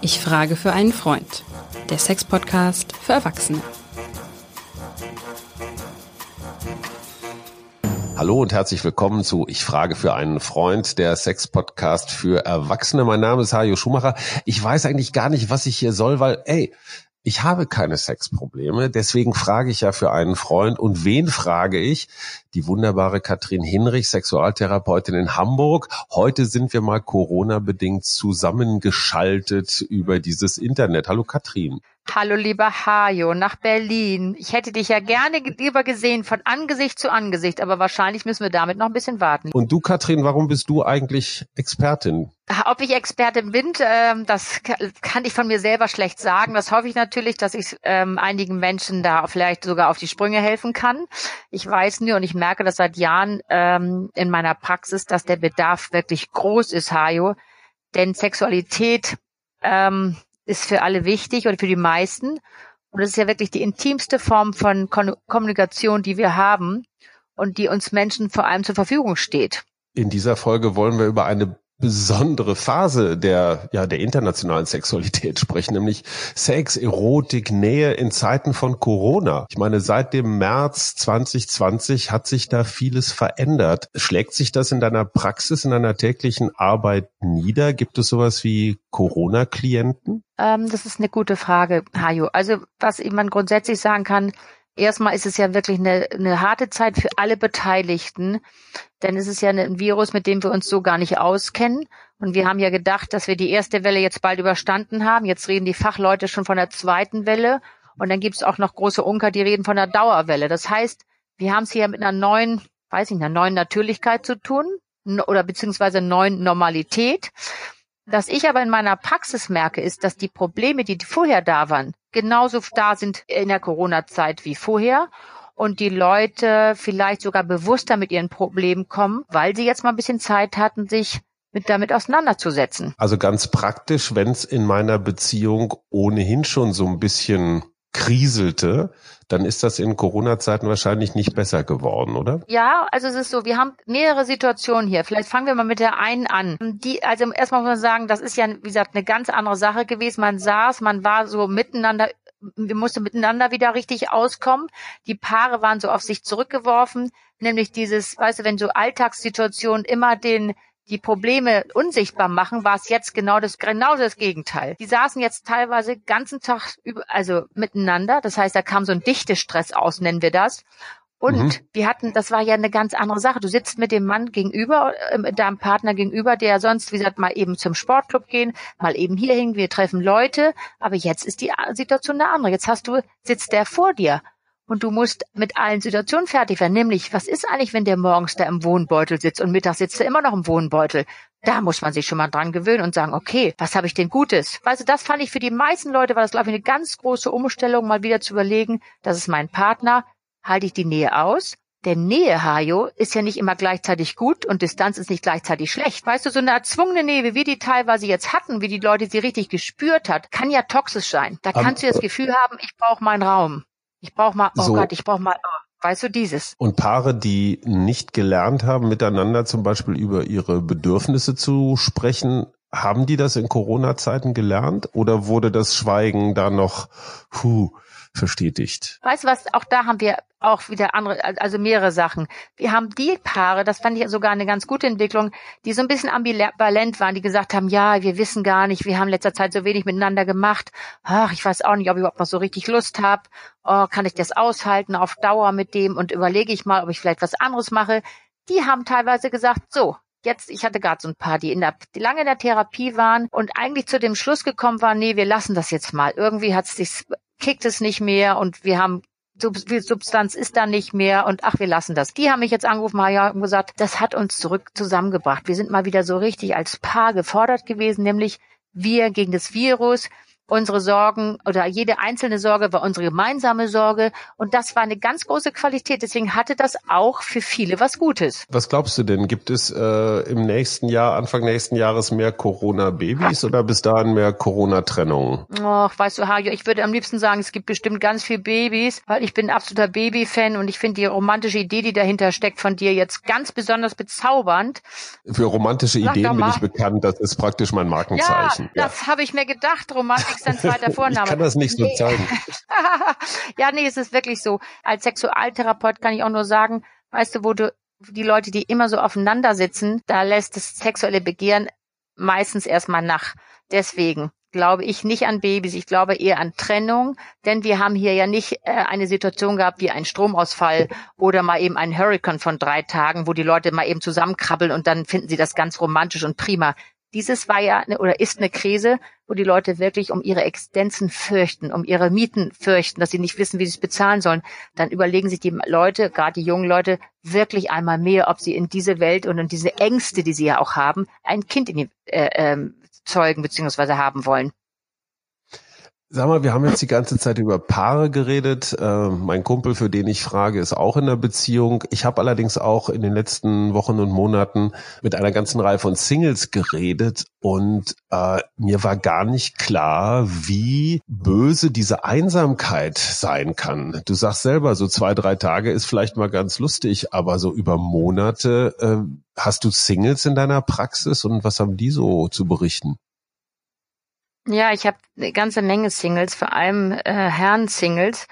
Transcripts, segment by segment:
Ich frage für einen Freund. Der Sex-Podcast für Erwachsene. Hallo und herzlich willkommen zu Ich frage für einen Freund, der Sex-Podcast für Erwachsene. Mein Name ist Hajo Schumacher. Ich weiß eigentlich gar nicht, was ich hier soll, weil, ey, ich habe keine Sexprobleme, deswegen frage ich ja für einen Freund. Und wen frage ich? Die wunderbare Katrin Hinrich, Sexualtherapeutin in Hamburg. Heute sind wir mal Corona-bedingt zusammengeschaltet über dieses Internet. Hallo Katrin. Hallo lieber Hajo, nach Berlin. Ich hätte dich ja gerne lieber gesehen von Angesicht zu Angesicht, aber wahrscheinlich müssen wir damit noch ein bisschen warten. Und du, Katrin, warum bist du eigentlich Expertin? Ob ich Expertin bin, ähm, das kann ich von mir selber schlecht sagen. Das hoffe ich natürlich, dass ich ähm, einigen Menschen da vielleicht sogar auf die Sprünge helfen kann. Ich weiß nur und ich merke das seit Jahren ähm, in meiner Praxis, dass der Bedarf wirklich groß ist, Hajo. Denn Sexualität ähm, ist für alle wichtig oder für die meisten. Und es ist ja wirklich die intimste Form von Kommunikation, die wir haben und die uns Menschen vor allem zur Verfügung steht. In dieser Folge wollen wir über eine besondere Phase der, ja, der internationalen Sexualität sprechen, nämlich Sex, Erotik, Nähe in Zeiten von Corona. Ich meine, seit dem März 2020 hat sich da vieles verändert. Schlägt sich das in deiner Praxis, in deiner täglichen Arbeit nieder? Gibt es sowas wie Corona-Klienten? Ähm, das ist eine gute Frage, Hajo. Also, was man grundsätzlich sagen kann, erstmal ist es ja wirklich eine, eine harte Zeit für alle Beteiligten, denn es ist ja ein Virus, mit dem wir uns so gar nicht auskennen. Und wir haben ja gedacht, dass wir die erste Welle jetzt bald überstanden haben. Jetzt reden die Fachleute schon von der zweiten Welle. Und dann gibt es auch noch große Unker, die reden von der Dauerwelle. Das heißt, wir haben es hier mit einer neuen, weiß ich nicht, einer neuen Natürlichkeit zu tun oder beziehungsweise neuen Normalität. Was ich aber in meiner Praxis merke, ist, dass die Probleme, die vorher da waren, genauso da sind in der Corona-Zeit wie vorher und die Leute vielleicht sogar bewusster mit ihren Problemen kommen, weil sie jetzt mal ein bisschen Zeit hatten, sich mit damit auseinanderzusetzen. Also ganz praktisch, wenn es in meiner Beziehung ohnehin schon so ein bisschen kriselte, dann ist das in Corona-Zeiten wahrscheinlich nicht besser geworden, oder? Ja, also es ist so, wir haben mehrere Situationen hier. Vielleicht fangen wir mal mit der einen an. Die, also erstmal muss man sagen, das ist ja, wie gesagt, eine ganz andere Sache gewesen. Man saß, man war so miteinander wir mussten miteinander wieder richtig auskommen. Die Paare waren so auf sich zurückgeworfen, nämlich dieses, weißt du, wenn so Alltagssituationen immer den die Probleme unsichtbar machen, war es jetzt genau das, genau das Gegenteil. Die saßen jetzt teilweise ganzen Tag über, also miteinander. Das heißt, da kam so ein Dichtestress aus, nennen wir das. Und mhm. wir hatten, das war ja eine ganz andere Sache. Du sitzt mit dem Mann gegenüber, äh, mit deinem Partner gegenüber, der sonst, wie gesagt, mal eben zum Sportclub gehen, mal eben hierhin, wir treffen Leute. Aber jetzt ist die Situation eine andere. Jetzt hast du, sitzt der vor dir und du musst mit allen Situationen fertig werden. Nämlich, was ist eigentlich, wenn der morgens da im Wohnbeutel sitzt und mittags sitzt er immer noch im Wohnbeutel? Da muss man sich schon mal dran gewöhnen und sagen, okay, was habe ich denn Gutes? Weißt du, das fand ich für die meisten Leute, war das, glaube ich, eine ganz große Umstellung, mal wieder zu überlegen, das ist mein Partner, halte ich die Nähe aus? Denn Nähe, Hajo, ist ja nicht immer gleichzeitig gut und Distanz ist nicht gleichzeitig schlecht. Weißt du, so eine erzwungene Nähe, wie wir die teilweise jetzt hatten, wie die Leute sie richtig gespürt hat, kann ja toxisch sein. Da kannst um, du das Gefühl haben, ich brauche meinen Raum. Ich brauche mal, oh so. Gott, ich brauche mal, oh, weißt du, dieses. Und Paare, die nicht gelernt haben, miteinander zum Beispiel über ihre Bedürfnisse zu sprechen, haben die das in Corona-Zeiten gelernt oder wurde das Schweigen da noch, puh, verstetigt. Weißt du was, auch da haben wir auch wieder andere, also mehrere Sachen. Wir haben die Paare, das fand ich sogar eine ganz gute Entwicklung, die so ein bisschen ambivalent waren, die gesagt haben, ja, wir wissen gar nicht, wir haben in letzter Zeit so wenig miteinander gemacht. Ach, ich weiß auch nicht, ob ich überhaupt noch so richtig Lust habe. Oh, kann ich das aushalten auf Dauer mit dem und überlege ich mal, ob ich vielleicht was anderes mache. Die haben teilweise gesagt, so, jetzt, ich hatte gerade so ein paar, die in der, die lange in der Therapie waren und eigentlich zu dem Schluss gekommen waren, nee, wir lassen das jetzt mal. Irgendwie hat es sich kickt es nicht mehr und wir haben Substanz ist da nicht mehr und ach, wir lassen das. Die haben mich jetzt angerufen, und gesagt, das hat uns zurück zusammengebracht. Wir sind mal wieder so richtig als Paar gefordert gewesen, nämlich wir gegen das Virus, unsere Sorgen oder jede einzelne Sorge war unsere gemeinsame Sorge und das war eine ganz große Qualität. Deswegen hatte das auch für viele was Gutes. Was glaubst du denn? Gibt es äh, im nächsten Jahr, Anfang nächsten Jahres mehr Corona-Babys oder bis dahin mehr Corona-Trennungen? Och, weißt du, Hajo, ich würde am liebsten sagen, es gibt bestimmt ganz viel Babys, weil ich bin absoluter Baby-Fan und ich finde die romantische Idee, die dahinter steckt, von dir jetzt ganz besonders bezaubernd. Für romantische Sag Ideen bin ich bekannt, das ist praktisch mein Markenzeichen. Ja, das habe ich mir gedacht, Romantik ist dein zweiter Vorname. ich kann das nicht so zeigen. ja, nee, es ist wirklich so. Als Sexualtherapeut kann ich auch nur sagen, weißt du, wo du die Leute, die immer so aufeinander sitzen, da lässt das sexuelle Begehren meistens erstmal nach. Deswegen glaube ich nicht an Babys, ich glaube eher an Trennung, denn wir haben hier ja nicht äh, eine Situation gehabt wie ein Stromausfall oder mal eben ein Hurricane von drei Tagen, wo die Leute mal eben zusammenkrabbeln und dann finden sie das ganz romantisch und prima. Dieses war ja eine, oder ist eine Krise, wo die Leute wirklich um ihre Existenzen fürchten, um ihre Mieten fürchten, dass sie nicht wissen, wie sie es bezahlen sollen. Dann überlegen sich die Leute, gerade die jungen Leute, wirklich einmal mehr, ob sie in diese Welt und in diese Ängste, die sie ja auch haben, ein Kind in die, äh, ähm, zeugen beziehungsweise haben wollen. Sag mal, wir haben jetzt die ganze Zeit über Paare geredet. Äh, mein Kumpel, für den ich frage, ist auch in einer Beziehung. Ich habe allerdings auch in den letzten Wochen und Monaten mit einer ganzen Reihe von Singles geredet und äh, mir war gar nicht klar, wie böse diese Einsamkeit sein kann. Du sagst selber, so zwei, drei Tage ist vielleicht mal ganz lustig, aber so über Monate äh, hast du Singles in deiner Praxis und was haben die so zu berichten? Ja, ich habe eine ganze Menge Singles, vor allem äh, Herren-Singles.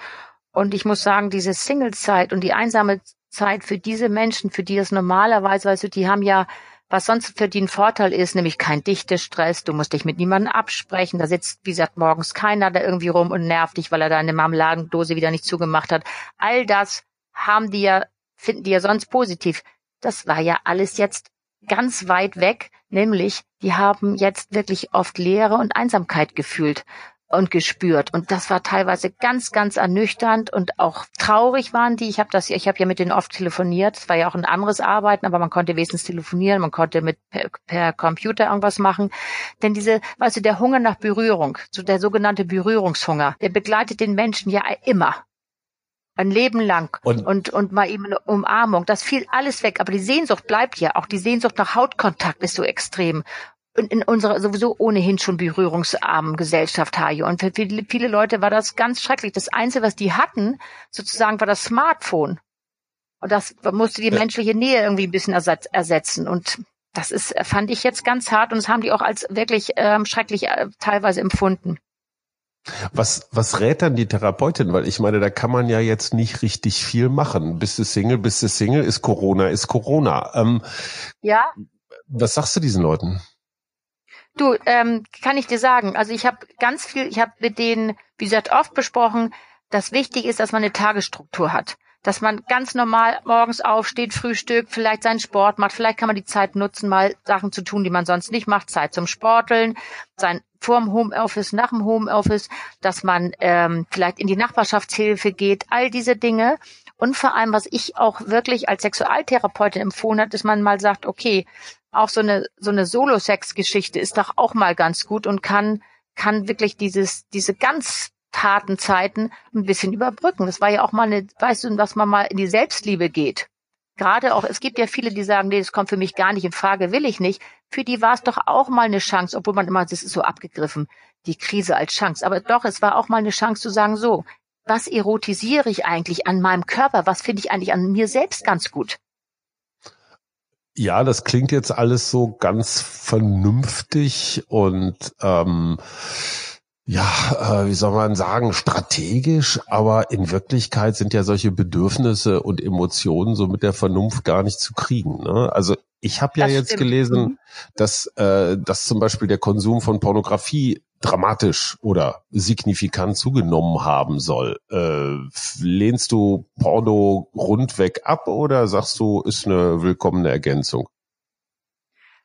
Und ich muss sagen, diese Singlezeit und die einsame Zeit für diese Menschen, für die es normalerweise, weißt du, die haben ja, was sonst für die ein Vorteil ist, nämlich kein Dichtestress, du musst dich mit niemandem absprechen, da sitzt, wie gesagt, morgens keiner da irgendwie rum und nervt dich, weil er deine Marmeladendose wieder nicht zugemacht hat. All das haben die ja, finden die ja sonst positiv. Das war ja alles jetzt ganz weit weg, nämlich die haben jetzt wirklich oft Leere und Einsamkeit gefühlt und gespürt. Und das war teilweise ganz ganz ernüchternd und auch traurig waren die. Ich habe das ich habe ja mit denen oft telefoniert. Es war ja auch ein anderes Arbeiten aber man konnte wenigstens telefonieren. Man konnte mit per, per Computer irgendwas machen. Denn diese weißt du der Hunger nach Berührung so der sogenannte Berührungshunger der begleitet den Menschen ja immer ein Leben lang und, und, und mal eben eine Umarmung. Das fiel alles weg. Aber die Sehnsucht bleibt ja. Auch die Sehnsucht nach Hautkontakt ist so extrem. Und in unserer sowieso ohnehin schon berührungsarmen Gesellschaft, Hajo. Und für viele, viele Leute war das ganz schrecklich. Das Einzige, was die hatten, sozusagen, war das Smartphone. Und das musste die ja. menschliche Nähe irgendwie ein bisschen ersetzen. Und das ist, fand ich jetzt ganz hart und das haben die auch als wirklich ähm, schrecklich äh, teilweise empfunden. Was, was rät dann die Therapeutin? Weil ich meine, da kann man ja jetzt nicht richtig viel machen. Bist du Single, bist du Single, ist Corona, ist Corona. Ähm, ja. Was sagst du diesen Leuten? Du, ähm, kann ich dir sagen, also ich habe ganz viel, ich habe mit denen, wie gesagt, oft besprochen, dass wichtig ist, dass man eine Tagesstruktur hat dass man ganz normal morgens aufsteht, Frühstück, vielleicht seinen Sport macht, vielleicht kann man die Zeit nutzen, mal Sachen zu tun, die man sonst nicht macht, Zeit zum Sporteln, sein vorm Homeoffice, nach dem Homeoffice, dass man ähm, vielleicht in die Nachbarschaftshilfe geht, all diese Dinge. Und vor allem, was ich auch wirklich als Sexualtherapeutin empfohlen hat, dass man mal sagt, okay, auch so eine so eine Solo-Sex-Geschichte ist doch auch mal ganz gut und kann kann wirklich dieses diese ganz harten Zeiten ein bisschen überbrücken. Das war ja auch mal eine, weißt du, was man mal in die Selbstliebe geht. Gerade auch, es gibt ja viele, die sagen, nee, das kommt für mich gar nicht in Frage, will ich nicht. Für die war es doch auch mal eine Chance, obwohl man immer, das ist so abgegriffen, die Krise als Chance. Aber doch, es war auch mal eine Chance zu sagen, so, was erotisiere ich eigentlich an meinem Körper? Was finde ich eigentlich an mir selbst ganz gut? Ja, das klingt jetzt alles so ganz vernünftig und ähm, ja, äh, wie soll man sagen, strategisch, aber in Wirklichkeit sind ja solche Bedürfnisse und Emotionen so mit der Vernunft gar nicht zu kriegen. Ne? Also ich habe ja das jetzt stimmt. gelesen, mhm. dass, äh, dass zum Beispiel der Konsum von Pornografie dramatisch oder signifikant zugenommen haben soll. Äh, lehnst du Porno rundweg ab oder sagst du, ist eine willkommene Ergänzung?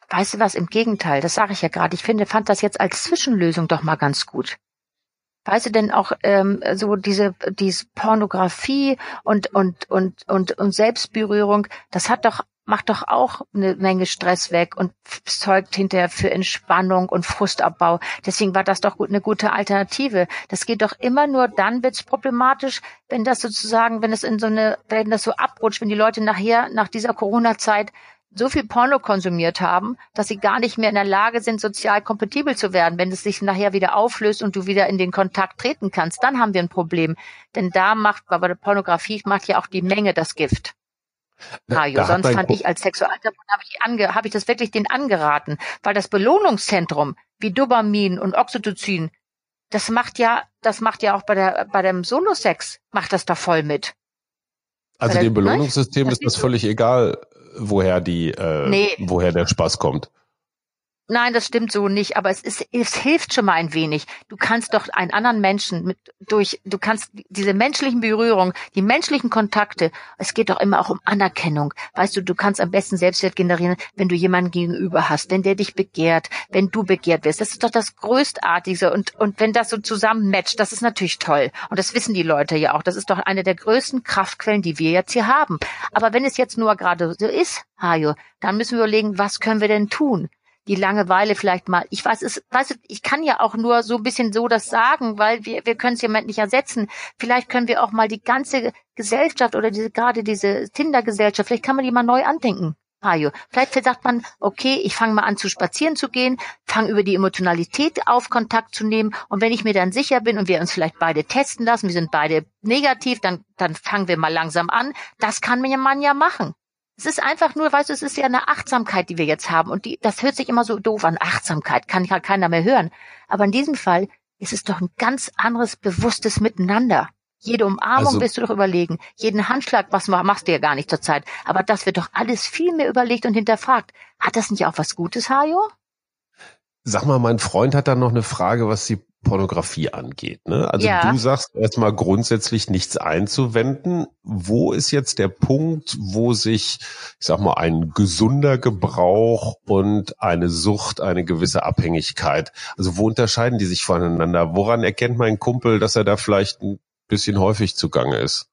Weißt du was, im Gegenteil, das sage ich ja gerade. Ich finde, fand das jetzt als Zwischenlösung doch mal ganz gut. Weißt du denn auch ähm, so diese diese Pornografie und und und und und Selbstberührung, das hat doch macht doch auch eine Menge Stress weg und zeugt hinterher für Entspannung und Frustabbau. Deswegen war das doch eine gute Alternative. Das geht doch immer nur dann wird's problematisch, wenn das sozusagen, wenn es in so eine, wenn das so abrutscht, wenn die Leute nachher nach dieser Corona-Zeit so viel Porno konsumiert haben, dass sie gar nicht mehr in der Lage sind, sozial kompatibel zu werden. Wenn es sich nachher wieder auflöst und du wieder in den Kontakt treten kannst, dann haben wir ein Problem. Denn da macht, bei der Pornografie macht ja auch die Menge das Gift. Mario, sonst fand ich als Sexualtherapeut habe ich, ange, hab ich das wirklich den angeraten, weil das Belohnungszentrum wie Dopamin und Oxytocin, das macht ja, das macht ja auch bei der bei dem Solosex macht das da voll mit. Also dem Belohnungssystem ist das völlig egal, woher die, äh, nee. woher der Spaß kommt. Nein, das stimmt so nicht, aber es ist, es hilft schon mal ein wenig. Du kannst doch einen anderen Menschen mit, durch, du kannst diese menschlichen Berührungen, die menschlichen Kontakte, es geht doch immer auch um Anerkennung. Weißt du, du kannst am besten Selbstwert generieren, wenn du jemanden gegenüber hast, wenn der dich begehrt, wenn du begehrt wirst. Das ist doch das Größtartigste und, und wenn das so zusammen matcht, das ist natürlich toll. Und das wissen die Leute ja auch. Das ist doch eine der größten Kraftquellen, die wir jetzt hier haben. Aber wenn es jetzt nur gerade so ist, Hajo, dann müssen wir überlegen, was können wir denn tun? Die Langeweile vielleicht mal. Ich weiß es, weißt du, ich kann ja auch nur so ein bisschen so das sagen, weil wir, wir können es ja nicht ersetzen. Vielleicht können wir auch mal die ganze Gesellschaft oder diese, gerade diese Tinder-Gesellschaft, vielleicht kann man die mal neu andenken. Hajo. Vielleicht sagt man, okay, ich fange mal an zu spazieren zu gehen, fange über die Emotionalität auf, Kontakt zu nehmen und wenn ich mir dann sicher bin und wir uns vielleicht beide testen lassen, wir sind beide negativ, dann, dann fangen wir mal langsam an. Das kann man ja machen. Es ist einfach nur, weißt du, es ist ja eine Achtsamkeit, die wir jetzt haben. Und die, das hört sich immer so doof an. Achtsamkeit kann ja keiner mehr hören. Aber in diesem Fall ist es doch ein ganz anderes, bewusstes Miteinander. Jede Umarmung also, wirst du doch überlegen. Jeden Handschlag, was machst du ja gar nicht zur Zeit. Aber das wird doch alles viel mehr überlegt und hinterfragt. Hat das nicht auch was Gutes, Hajo? Sag mal, mein Freund hat da noch eine Frage, was die Pornografie angeht. Ne? Also ja. du sagst erstmal grundsätzlich nichts einzuwenden. Wo ist jetzt der Punkt, wo sich, ich sag mal, ein gesunder Gebrauch und eine Sucht, eine gewisse Abhängigkeit, also wo unterscheiden die sich voneinander? Woran erkennt mein Kumpel, dass er da vielleicht ein bisschen häufig zugange ist?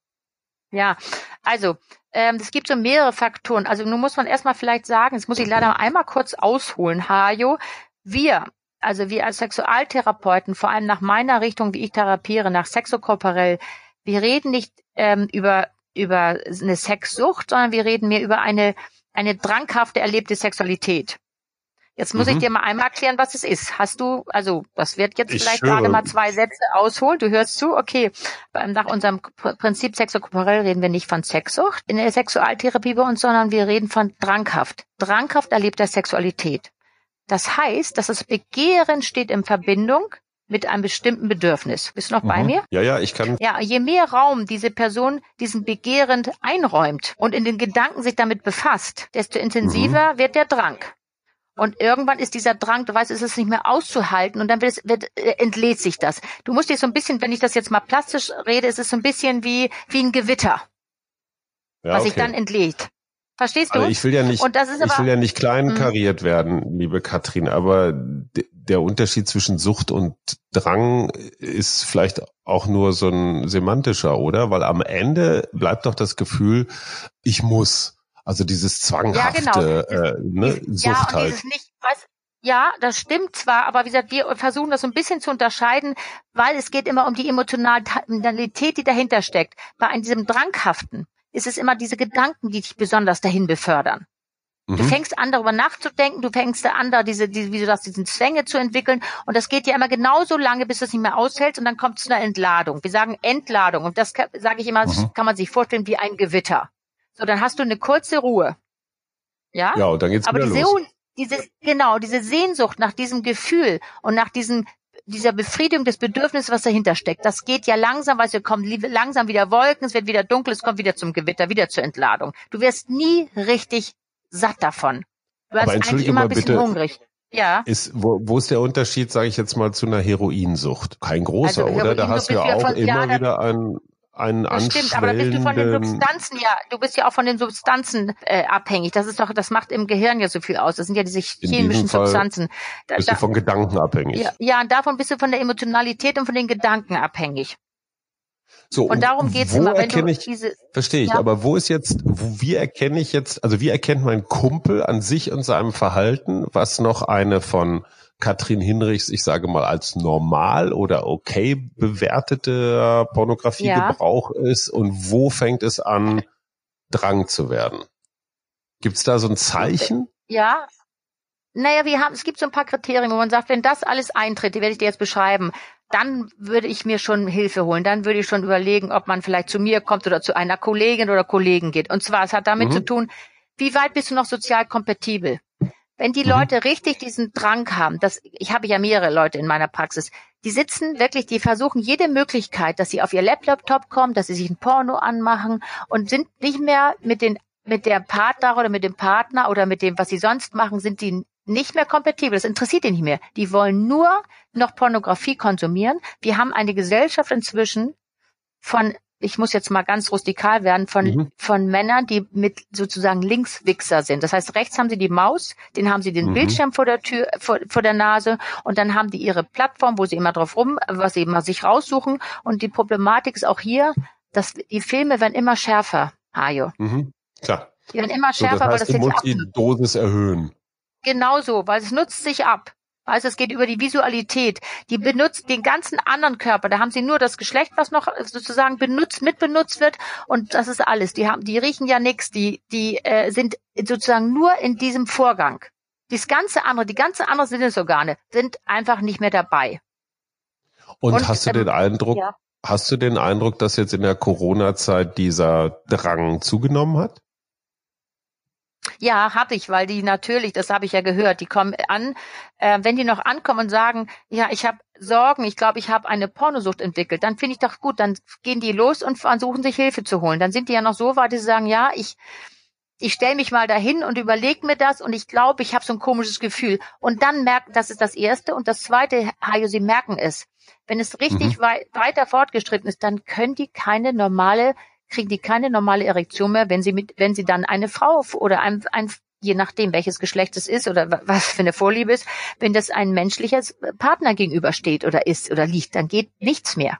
Ja, also ähm, es gibt so mehrere Faktoren. Also nun muss man erstmal vielleicht sagen, das muss ich leider einmal kurz ausholen, Hajo. Wir also wir als Sexualtherapeuten, vor allem nach meiner Richtung, wie ich therapiere, nach sexokorporell, wir reden nicht ähm, über über eine Sexsucht, sondern wir reden mehr über eine eine dranghafte erlebte Sexualität. Jetzt muss mhm. ich dir mal einmal erklären, was es ist. Hast du, also das wird jetzt ich vielleicht höre. gerade mal zwei Sätze ausholen. Du hörst zu, okay. Nach unserem Prinzip sexokorporell reden wir nicht von Sexsucht in der Sexualtherapie bei uns, sondern wir reden von dranghaft. Dranghaft erlebter Sexualität. Das heißt, dass das Begehren steht in Verbindung mit einem bestimmten Bedürfnis. Bist du noch mhm. bei mir? Ja, ja, ich kann. Ja, je mehr Raum diese Person diesen Begehren einräumt und in den Gedanken sich damit befasst, desto intensiver mhm. wird der Drang. Und irgendwann ist dieser Drang, du weißt, ist es nicht mehr auszuhalten und dann wird es, wird, äh, entlädt sich das. Du musst dir so ein bisschen, wenn ich das jetzt mal plastisch rede, ist es so ein bisschen wie, wie ein Gewitter, ja, was okay. sich dann entlädt. Verstehst du? Also ich will ja nicht, ich will ja nicht kleinkariert mhm. werden, liebe Katrin, aber der Unterschied zwischen Sucht und Drang ist vielleicht auch nur so ein semantischer, oder? Weil am Ende bleibt doch das Gefühl, ich muss. Also dieses zwanghafte ja, genau. äh, ne, Sucht ja, halt. Nicht, ja, das stimmt zwar, aber wie gesagt, wir versuchen das so ein bisschen zu unterscheiden, weil es geht immer um die Emotionalität, die dahinter steckt. Bei diesem Dranghaften ist es immer diese Gedanken, die dich besonders dahin befördern. Mhm. Du fängst an, darüber nachzudenken, du fängst an, da diese, diese, wie du sagst, diesen Zwänge zu entwickeln. Und das geht ja immer genauso lange, bis du es nicht mehr aushältst und dann kommt es zu einer Entladung. Wir sagen Entladung. Und das sage ich immer, mhm. kann man sich vorstellen wie ein Gewitter. So, dann hast du eine kurze Ruhe. Ja? Ja, und dann geht's Aber wieder diese, los. diese, genau, diese Sehnsucht nach diesem Gefühl und nach diesem dieser Befriedigung des Bedürfnisses, was dahinter steckt, das geht ja langsam, weil es kommen langsam wieder Wolken, es wird wieder dunkel, es kommt wieder zum Gewitter, wieder zur Entladung. Du wirst nie richtig satt davon. Du Aber eigentlich immer ein bisschen bitte, hungrig. Ja. Ist, wo, wo ist der Unterschied, sage ich jetzt mal, zu einer Heroinsucht? Kein großer, also, oder? Da hast du ja auch immer wieder einen einen das stimmt, aber da bist du von den Substanzen ja, du bist ja auch von den Substanzen äh, abhängig. Das ist doch, das macht im Gehirn ja so viel aus. Das sind ja diese chemischen Substanzen. Da, bist du von Gedanken abhängig. Ja, ja, und davon bist du von der Emotionalität und von den Gedanken abhängig. So, und darum geht's wo immer, wenn du ich, diese, verstehe ich, ja. aber wo ist jetzt, wo, wie erkenne ich jetzt, also wie erkennt mein Kumpel an sich und seinem Verhalten, was noch eine von Katrin Hinrichs, ich sage mal, als normal oder okay bewertete Pornografiegebrauch ja. ist und wo fängt es an, Drang zu werden? Gibt's da so ein Zeichen? Ja. Naja, wir haben, es gibt so ein paar Kriterien, wo man sagt, wenn das alles eintritt, die werde ich dir jetzt beschreiben, dann würde ich mir schon Hilfe holen. Dann würde ich schon überlegen, ob man vielleicht zu mir kommt oder zu einer Kollegin oder Kollegen geht. Und zwar, es hat damit mhm. zu tun, wie weit bist du noch sozial kompatibel? Wenn die mhm. Leute richtig diesen Drang haben, das, ich habe ja mehrere Leute in meiner Praxis, die sitzen wirklich, die versuchen jede Möglichkeit, dass sie auf ihr Laptop kommen, dass sie sich ein Porno anmachen und sind nicht mehr mit den mit der Partner oder mit dem Partner oder mit dem, was sie sonst machen, sind die nicht mehr kompatibel. Das interessiert die nicht mehr. Die wollen nur noch Pornografie konsumieren. Wir haben eine Gesellschaft inzwischen von ich muss jetzt mal ganz rustikal werden, von, mhm. von Männern, die mit sozusagen Linkswichser sind. Das heißt, rechts haben sie die Maus, den haben sie den mhm. Bildschirm vor der Tür, vor, vor der Nase und dann haben die ihre Plattform, wo sie immer drauf rum, was sie immer sich raussuchen. Und die Problematik ist auch hier, dass die Filme werden immer schärfer, Hajo. Mhm. Klar. Die werden immer schärfer, so, das heißt, weil das jetzt die Dosis erhöhen. Genau so, weil es nutzt sich ab. Also es geht über die Visualität. Die benutzt den ganzen anderen Körper. Da haben sie nur das Geschlecht, was noch sozusagen benutzt, mitbenutzt wird. Und das ist alles. Die haben, die riechen ja nichts. Die, die äh, sind sozusagen nur in diesem Vorgang. Das ganze andere, die ganze andere Sinnesorgane sind einfach nicht mehr dabei. Und, Und hast du ähm, den Eindruck, ja. hast du den Eindruck, dass jetzt in der Corona-Zeit dieser Drang zugenommen hat? Ja, habe ich, weil die natürlich, das habe ich ja gehört, die kommen an, äh, wenn die noch ankommen und sagen, ja, ich habe Sorgen, ich glaube, ich habe eine Pornosucht entwickelt, dann finde ich doch gut, dann gehen die los und versuchen sich Hilfe zu holen. Dann sind die ja noch so weit, dass sie sagen, ja, ich ich stelle mich mal dahin und überlege mir das und ich glaube, ich habe so ein komisches Gefühl. Und dann merken, das ist das Erste. Und das Zweite, Hajo, Sie merken es. Wenn es richtig mhm. wei weiter fortgeschritten ist, dann können die keine normale kriegen die keine normale Erektion mehr, wenn sie mit, wenn sie dann eine Frau oder ein, ein je nachdem, welches Geschlecht es ist oder was für eine Vorliebe ist, wenn das ein menschlicher Partner gegenübersteht oder ist oder liegt, dann geht nichts mehr.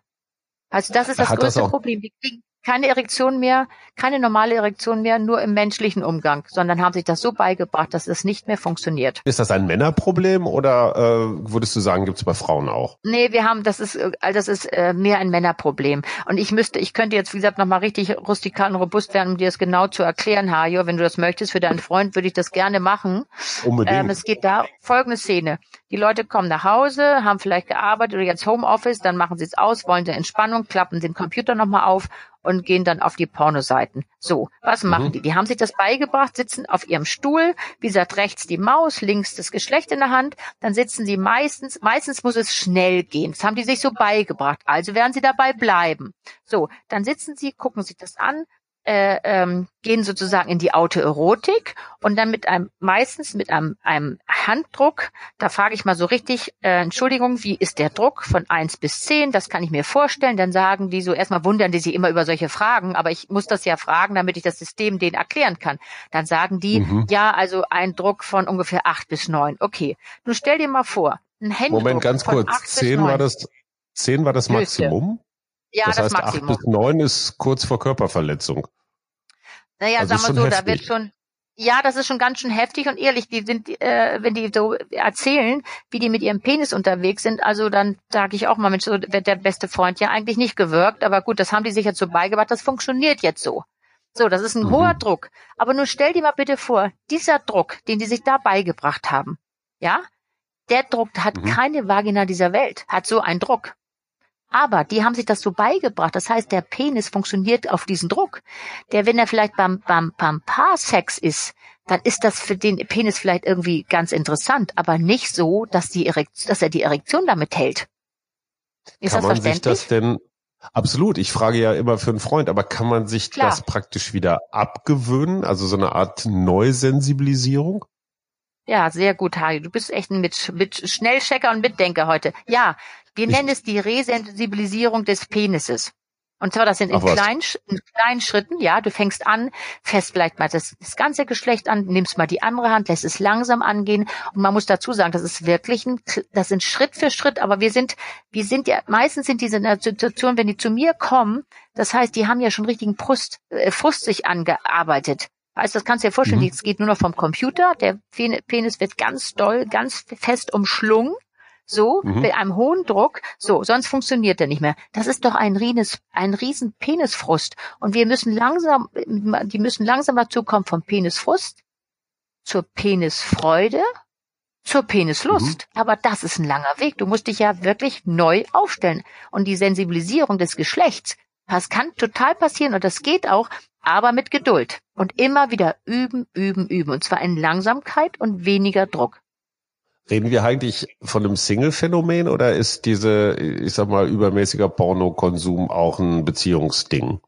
Also das ist das Hat größte das Problem. Die kriegen keine Erektion mehr, keine normale Erektion mehr, nur im menschlichen Umgang, sondern haben sich das so beigebracht, dass es nicht mehr funktioniert. Ist das ein Männerproblem oder äh, würdest du sagen, gibt es bei Frauen auch? Nee, wir haben, das ist, äh, das ist äh, mehr ein Männerproblem. Und ich müsste, ich könnte jetzt, wie gesagt, nochmal richtig rustikal und robust werden, um dir das genau zu erklären, Hajo. Wenn du das möchtest für deinen Freund, würde ich das gerne machen. Unbedingt. Ähm, es geht da folgende Szene. Die Leute kommen nach Hause, haben vielleicht gearbeitet oder jetzt Homeoffice, dann machen sie es aus, wollen eine Entspannung, klappen den Computer nochmal auf und gehen dann auf die Pornoseiten. So, was mhm. machen die? Die haben sich das beigebracht, sitzen auf ihrem Stuhl, wie gesagt, rechts die Maus, links das Geschlecht in der Hand, dann sitzen sie meistens, meistens muss es schnell gehen. Das haben die sich so beigebracht. Also werden sie dabei bleiben. So, dann sitzen sie, gucken sich das an, äh, ähm, gehen sozusagen in die Autoerotik und dann mit einem meistens mit einem, einem Handdruck, da frage ich mal so richtig, äh, Entschuldigung, wie ist der Druck von eins bis zehn? Das kann ich mir vorstellen. Dann sagen die so, erstmal wundern die sich immer über solche Fragen, aber ich muss das ja fragen, damit ich das System denen erklären kann. Dann sagen die, mhm. ja, also ein Druck von ungefähr acht bis neun. Okay, nun stell dir mal vor, ein Händedruck Moment, ganz kurz, zehn war das, zehn war das Maximum? Ja, das, das heißt, Maximum. acht bis neun ist kurz vor Körperverletzung. Naja, also sagen wir so, heftig. da wird schon, ja, das ist schon ganz schön heftig und ehrlich, die sind, äh, wenn die so erzählen, wie die mit ihrem Penis unterwegs sind, also dann sage ich auch mal, Mensch, so wird der beste Freund ja eigentlich nicht gewirkt, aber gut, das haben die sich jetzt so beigebracht, das funktioniert jetzt so. So, das ist ein mhm. hoher Druck. Aber nun stell dir mal bitte vor, dieser Druck, den die sich da beigebracht haben, ja, der Druck hat mhm. keine Vagina dieser Welt, hat so einen Druck. Aber die haben sich das so beigebracht. Das heißt, der Penis funktioniert auf diesen Druck. Der, wenn er vielleicht beim, beim, beim Paarsex ist, dann ist das für den Penis vielleicht irgendwie ganz interessant, aber nicht so, dass, die Erekt dass er die Erektion damit hält. Ist kann das man sich das denn Absolut. Ich frage ja immer für einen Freund, aber kann man sich Klar. das praktisch wieder abgewöhnen? Also so eine Art Neusensibilisierung? Ja, sehr gut, Harry. Du bist echt ein mit, mit Schnellchecker und Mitdenker heute. Ja, wir nennen es die Resensibilisierung des Penises. Und zwar das sind in kleinen, in kleinen Schritten, ja, du fängst an, fährst vielleicht mal das, das ganze Geschlecht an, nimmst mal die andere Hand, lässt es langsam angehen. Und man muss dazu sagen, das ist wirklich ein, das sind Schritt für Schritt, aber wir sind, wir sind ja, meistens sind diese in der Situation, wenn die zu mir kommen, das heißt, die haben ja schon richtigen Brust, äh, Frust sich angearbeitet. Weißt, das kannst du dir vorstellen, mhm. geht nur noch vom Computer, der Penis wird ganz doll, ganz fest umschlungen so, mhm. mit einem hohen Druck, so, sonst funktioniert der nicht mehr. Das ist doch ein, Rienes, ein riesen Penisfrust. Und wir müssen langsam, die müssen langsam dazu kommen vom Penisfrust zur Penisfreude, zur Penislust. Mhm. Aber das ist ein langer Weg. Du musst dich ja wirklich neu aufstellen. Und die Sensibilisierung des Geschlechts, das kann total passieren und das geht auch, aber mit Geduld. Und immer wieder üben, üben, üben. Und zwar in Langsamkeit und weniger Druck. Reden wir eigentlich von einem Single-Phänomen oder ist diese, ich sag mal, übermäßiger Pornokonsum auch ein Beziehungsding?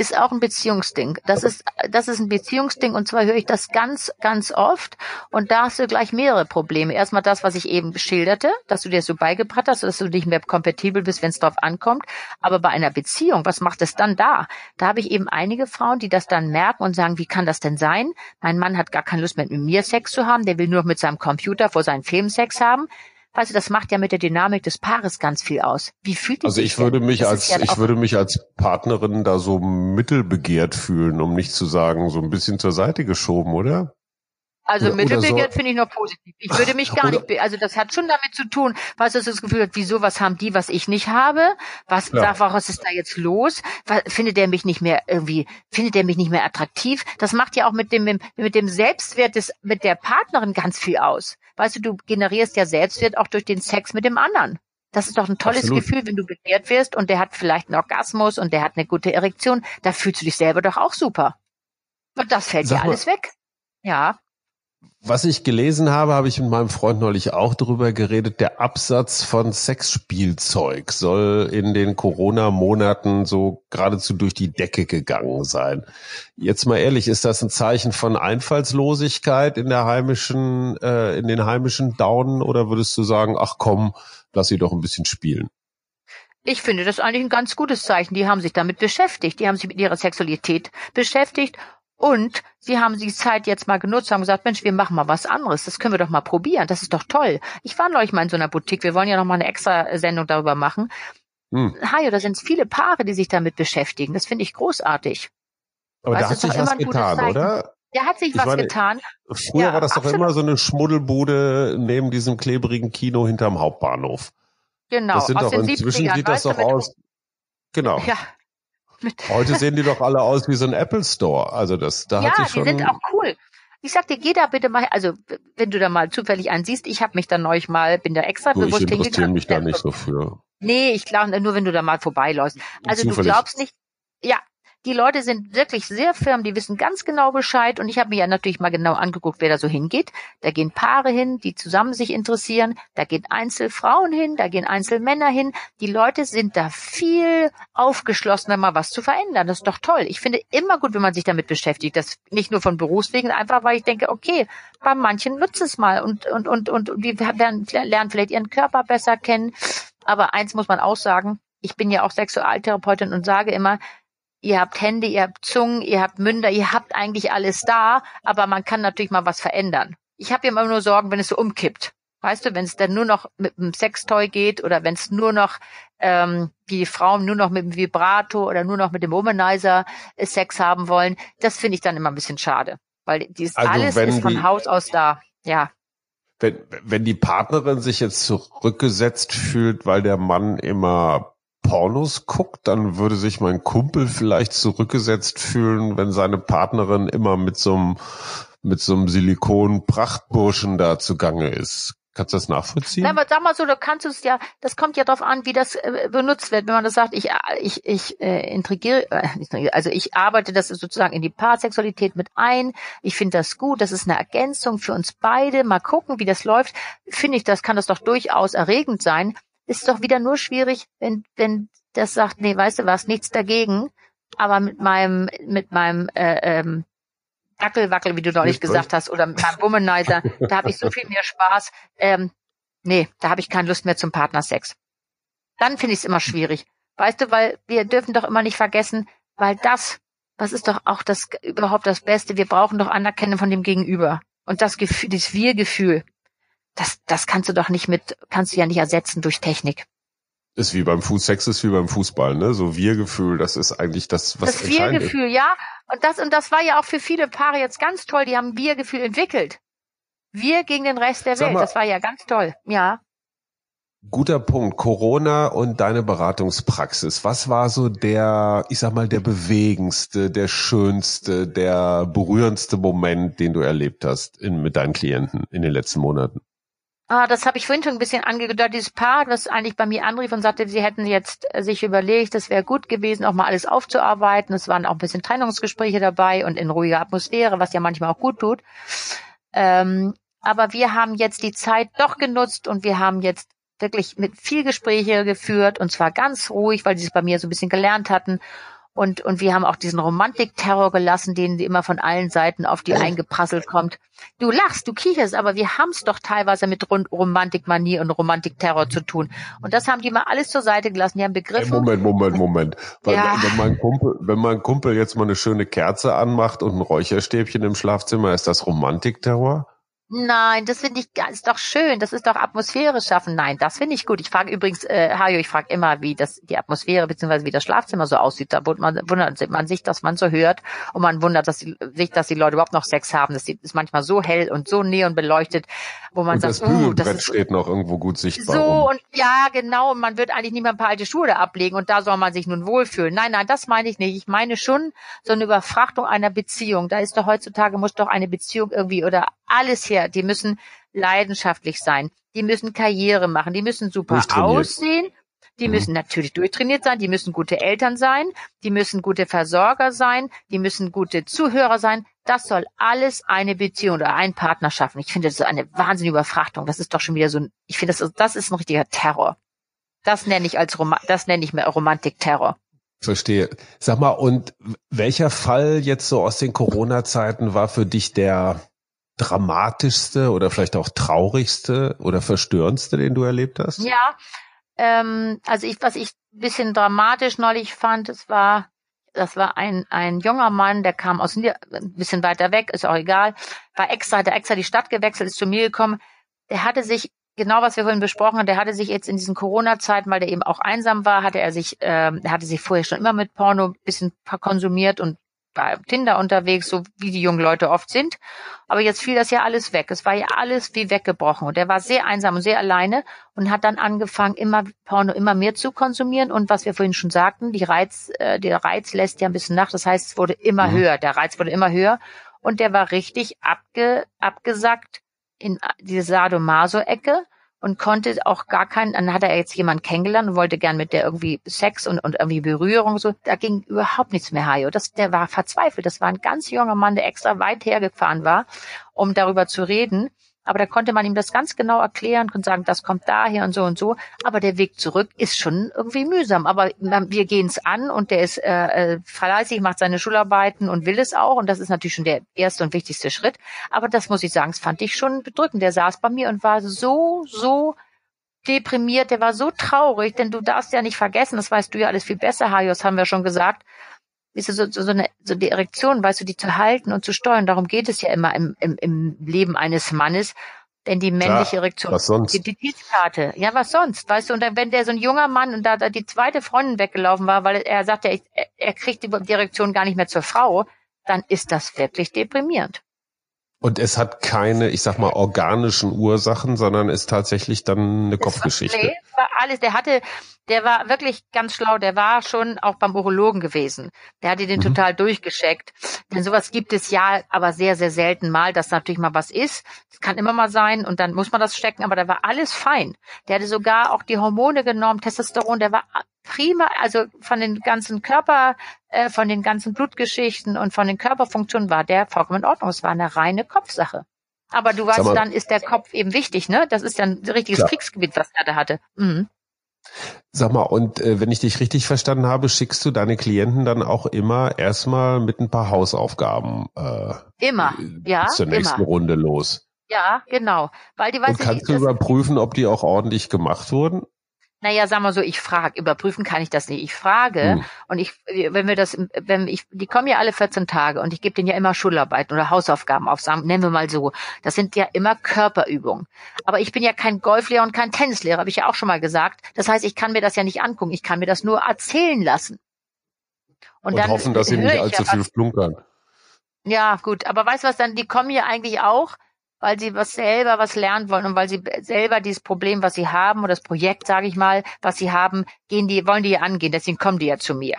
Ist auch ein Beziehungsding. Das ist, das ist ein Beziehungsding und zwar höre ich das ganz, ganz oft und da hast du gleich mehrere Probleme. Erstmal das, was ich eben schilderte, dass du dir so beigebracht hast, dass du nicht mehr kompatibel bist, wenn es drauf ankommt. Aber bei einer Beziehung, was macht es dann da? Da habe ich eben einige Frauen, die das dann merken und sagen, wie kann das denn sein? Mein Mann hat gar keine Lust mehr mit mir Sex zu haben, der will nur mit seinem Computer vor seinen Film Sex haben. Weißt du, das macht ja mit der Dynamik des Paares ganz viel aus. Wie fühlt Also ich würde mich als ja ich würde mich als Partnerin da so mittelbegehrt fühlen, um nicht zu sagen, so ein bisschen zur Seite geschoben, oder? Also oder, Mittelbegehrt so. finde ich noch positiv. Ich würde mich gar oder, nicht, also das hat schon damit zu tun, was du das Gefühl hat, wieso, was haben die, was ich nicht habe? Was, ja. was ist da jetzt los? Was, findet der mich nicht mehr irgendwie, findet der mich nicht mehr attraktiv? Das macht ja auch mit dem, mit dem Selbstwert des, mit der Partnerin ganz viel aus. Weißt du, du generierst ja Selbstwert auch durch den Sex mit dem anderen. Das ist doch ein tolles Absolut. Gefühl, wenn du begehrt wirst und der hat vielleicht einen Orgasmus und der hat eine gute Erektion. Da fühlst du dich selber doch auch super. Und das fällt Sag dir alles weg. Ja. Was ich gelesen habe, habe ich mit meinem Freund neulich auch darüber geredet. Der Absatz von Sexspielzeug soll in den Corona-Monaten so geradezu durch die Decke gegangen sein. Jetzt mal ehrlich, ist das ein Zeichen von Einfallslosigkeit in der heimischen, äh, in den heimischen Daunen oder würdest du sagen, ach komm, lass sie doch ein bisschen spielen? Ich finde das eigentlich ein ganz gutes Zeichen. Die haben sich damit beschäftigt. Die haben sich mit ihrer Sexualität beschäftigt und sie haben die Zeit jetzt mal genutzt, haben gesagt, Mensch, wir machen mal was anderes. Das können wir doch mal probieren. Das ist doch toll. Ich war neulich mal in so einer Boutique. Wir wollen ja noch mal eine extra Sendung darüber machen. Hm. Hajo, da sind viele Paare, die sich damit beschäftigen. Das finde ich großartig. Aber weißt, da hat sich was getan, oder? Da hat sich ich was meine, getan. Früher ja, war das absolut. doch immer so eine Schmuddelbude neben diesem klebrigen Kino hinterm Hauptbahnhof. Genau. Das sind doch inzwischen sieht das doch aus. Genau. Ja, Heute sehen die doch alle aus wie so ein Apple Store. Also das, da ja, hat sich schon. Ja, die sind auch cool. Ich sag dir, geh da bitte mal, also wenn du da mal zufällig einen siehst, ich habe mich da neulich mal, bin da extra du, bewusst hingegangen. Ich interessiere mich da nicht so für. Nee, ich glaube nur, wenn du da mal vorbeiläufst. Also zufällig. du glaubst nicht, ja, die Leute sind wirklich sehr firm, die wissen ganz genau Bescheid und ich habe mir ja natürlich mal genau angeguckt, wer da so hingeht. Da gehen Paare hin, die zusammen sich interessieren, da gehen Einzelfrauen hin, da gehen Einzelmänner hin. Die Leute sind da viel aufgeschlossener, mal was zu verändern. Das ist doch toll. Ich finde immer gut, wenn man sich damit beschäftigt. Das nicht nur von Berufswegen, einfach weil ich denke, okay, bei manchen nutzt es mal und und und und die werden, lernen vielleicht ihren Körper besser kennen. Aber eins muss man auch sagen, ich bin ja auch Sexualtherapeutin und sage immer, ihr habt Hände, ihr habt Zungen, ihr habt Münder, ihr habt eigentlich alles da, aber man kann natürlich mal was verändern. Ich habe immer nur Sorgen, wenn es so umkippt. Weißt du, wenn es dann nur noch mit einem Sextoy geht oder wenn es nur noch ähm, die Frauen nur noch mit dem Vibrato oder nur noch mit dem Womanizer äh, Sex haben wollen, das finde ich dann immer ein bisschen schade, weil dies also alles ist von die, Haus aus da. Ja. Wenn, wenn die Partnerin sich jetzt zurückgesetzt fühlt, weil der Mann immer Pornos guckt, dann würde sich mein Kumpel vielleicht zurückgesetzt fühlen, wenn seine Partnerin immer mit so einem mit so einem Silikon-Prachtburschen da zugange ist. Kannst du das nachvollziehen? Na, aber sag mal so, du kannst es ja, das kommt ja darauf an, wie das äh, benutzt wird. Wenn man das sagt, ich, ich, ich äh, intrigiere, äh, also ich arbeite das sozusagen in die Paarsexualität mit ein. Ich finde das gut, das ist eine Ergänzung für uns beide. Mal gucken, wie das läuft. Finde ich, das kann das doch durchaus erregend sein ist doch wieder nur schwierig, wenn, wenn das sagt, nee, weißt du was, nichts dagegen, aber mit meinem, mit meinem äh, ähm, Dackelwackel, wie du neulich gesagt hast, oder mit meinem Womanizer, da habe ich so viel mehr Spaß. Ähm, nee, da habe ich keine Lust mehr zum Partnersex. Dann finde ich es immer schwierig. Weißt du, weil wir dürfen doch immer nicht vergessen, weil das, das ist doch auch das überhaupt das Beste. Wir brauchen doch Anerkennung von dem Gegenüber. Und das Gefühl, das Wir-Gefühl, das, das kannst du doch nicht mit, kannst du ja nicht ersetzen durch Technik. Ist wie beim Fuß, Sex ist wie beim Fußball, ne? So Wir-Gefühl, das ist eigentlich das, was Das Wir-Gefühl, ja. Und das, und das war ja auch für viele Paare jetzt ganz toll, die haben Wir-Gefühl entwickelt. Wir gegen den Rest der Welt, mal, das war ja ganz toll, ja. Guter Punkt. Corona und deine Beratungspraxis. Was war so der, ich sag mal, der bewegendste, der schönste, der berührendste Moment, den du erlebt hast in, mit deinen Klienten in den letzten Monaten? Ah, das habe ich vorhin schon ein bisschen angedeutet. Dieses Paar, was eigentlich bei mir anrief und sagte, sie hätten jetzt äh, sich überlegt, es wäre gut gewesen, auch mal alles aufzuarbeiten. Es waren auch ein bisschen Trennungsgespräche dabei und in ruhiger Atmosphäre, was ja manchmal auch gut tut. Ähm, aber wir haben jetzt die Zeit doch genutzt und wir haben jetzt wirklich mit viel Gespräche geführt und zwar ganz ruhig, weil sie es bei mir so ein bisschen gelernt hatten. Und, und wir haben auch diesen Romantikterror gelassen, den immer von allen Seiten auf die eingeprasselt kommt. Du lachst, du kicherst, aber wir haben es doch teilweise mit Romantikmanie und Romantikterror zu tun. Und das haben die mal alles zur Seite gelassen. Die haben begriffen. Moment, Moment, Moment. Weil, ja. wenn, mein Kumpel, wenn mein Kumpel jetzt mal eine schöne Kerze anmacht und ein Räucherstäbchen im Schlafzimmer, ist das Romantikterror? Nein, das finde ich ist doch schön. Das ist doch Atmosphäre schaffen. Nein, das finde ich gut. Ich frage übrigens, äh, Hajo, ich frage immer, wie das die Atmosphäre bzw. wie das Schlafzimmer so aussieht. Da wundert man, wundert man sich, dass man so hört und man wundert dass die, sich, dass die Leute überhaupt noch Sex haben. Das ist manchmal so hell und so neon beleuchtet, wo man und sagt, das uh, das ist, steht noch irgendwo gut sichtbar. So rum. und ja, genau. Und man wird eigentlich nicht mehr ein paar alte Schuhe da ablegen und da soll man sich nun wohlfühlen. Nein, nein, das meine ich nicht. Ich meine schon so eine Überfrachtung einer Beziehung. Da ist doch heutzutage muss doch eine Beziehung irgendwie oder alles her. Die müssen leidenschaftlich sein. Die müssen Karriere machen. Die müssen super aussehen. Die mhm. müssen natürlich durchtrainiert sein. Die müssen gute Eltern sein. Die müssen gute Versorger sein. Die müssen gute Zuhörer sein. Das soll alles eine Beziehung oder ein Partner schaffen. Ich finde, das ist eine wahnsinnige Überfrachtung. Das ist doch schon wieder so ein, ich finde, das, das ist ein richtiger Terror. Das nenne ich als Rom das nenne ich mehr Romantik-Terror. Verstehe. Sag mal, und welcher Fall jetzt so aus den Corona-Zeiten war für dich der, dramatischste oder vielleicht auch traurigste oder verstörendste, den du erlebt hast? Ja, ähm, also ich, was ich ein bisschen dramatisch neulich fand, es war, das war ein, ein junger Mann, der kam aus ein bisschen weiter weg, ist auch egal, war extra, hat er extra die Stadt gewechselt, ist zu mir gekommen. Der hatte sich genau was wir vorhin besprochen haben, der hatte sich jetzt in diesen Corona-Zeiten, weil der eben auch einsam war, hatte er sich, ähm, hatte sich vorher schon immer mit Porno ein bisschen konsumiert und bei Tinder unterwegs, so wie die jungen Leute oft sind. Aber jetzt fiel das ja alles weg. Es war ja alles wie weggebrochen. Und er war sehr einsam und sehr alleine und hat dann angefangen, immer Porno immer mehr zu konsumieren. Und was wir vorhin schon sagten, die Reiz, äh, der Reiz lässt ja ein bisschen nach. Das heißt, es wurde immer mhm. höher. Der Reiz wurde immer höher. Und der war richtig abge, abgesackt in diese Sadomaso-Ecke und konnte auch gar keinen, dann hat er jetzt jemanden kennengelernt und wollte gern mit der irgendwie Sex und, und irgendwie Berührung so. Da ging überhaupt nichts mehr, Hajo. Das, der war verzweifelt. Das war ein ganz junger Mann, der extra weit hergefahren war, um darüber zu reden. Aber da konnte man ihm das ganz genau erklären und sagen, das kommt daher und so und so. Aber der Weg zurück ist schon irgendwie mühsam. Aber wir gehen es an und der ist äh, äh, fleißig, macht seine Schularbeiten und will es auch. Und das ist natürlich schon der erste und wichtigste Schritt. Aber das muss ich sagen, das fand ich schon bedrückend. Der saß bei mir und war so, so deprimiert, der war so traurig, denn du darfst ja nicht vergessen, das weißt du ja alles viel besser, Hajos, haben wir schon gesagt, ist so, so, so, eine, so die Erektion, weißt du, die zu halten und zu steuern. Darum geht es ja immer im, im, im Leben eines Mannes. Denn die männliche Klar, Erektion, was sonst? die Identitätskarte, ja, was sonst, weißt du, und dann, wenn der so ein junger Mann und da, da die zweite Freundin weggelaufen war, weil er sagte, er, er kriegt die Erektion gar nicht mehr zur Frau, dann ist das wirklich deprimierend. Und es hat keine, ich sag mal, organischen Ursachen, sondern ist tatsächlich dann eine Kopfgeschichte. nee, war alles. Der hatte, der war wirklich ganz schlau. Der war schon auch beim Urologen gewesen. Der hatte den mhm. total durchgescheckt. Denn sowas gibt es ja, aber sehr, sehr selten mal, dass natürlich mal was ist. Das kann immer mal sein und dann muss man das stecken. Aber da war alles fein. Der hatte sogar auch die Hormone genommen, Testosteron. Der war prima, also von den ganzen Körper, äh, von den ganzen Blutgeschichten und von den Körperfunktionen war der vollkommen in Ordnung. Es war eine reine Kopfsache. Aber du weißt, mal, dann ist der Kopf eben wichtig, ne? Das ist ja ein richtiges klar. Kriegsgebiet, was er da hatte. Mhm. Sag mal, und äh, wenn ich dich richtig verstanden habe, schickst du deine Klienten dann auch immer erstmal mit ein paar Hausaufgaben äh, immer, ja, zur nächsten immer. Runde los. Ja, genau. Weil die weiß und kannst du überprüfen, ob die auch ordentlich gemacht wurden? Naja, sagen wir so, ich frage, überprüfen kann ich das nicht. Ich frage hm. und ich, wenn wir das, wenn ich, die kommen ja alle 14 Tage und ich gebe denen ja immer Schularbeiten oder Hausaufgaben auf, sagen, nennen wir mal so. Das sind ja immer Körperübungen. Aber ich bin ja kein Golflehrer und kein Tennislehrer, habe ich ja auch schon mal gesagt. Das heißt, ich kann mir das ja nicht angucken, ich kann mir das nur erzählen lassen. Und, und dann hoffen, dass sie nicht allzu ja, viel flunkern. Ja, gut, aber weißt du was, dann, die kommen ja eigentlich auch, weil sie was selber was lernen wollen und weil sie selber dieses Problem, was sie haben oder das Projekt, sage ich mal, was sie haben, gehen die, wollen die ja angehen, deswegen kommen die ja zu mir.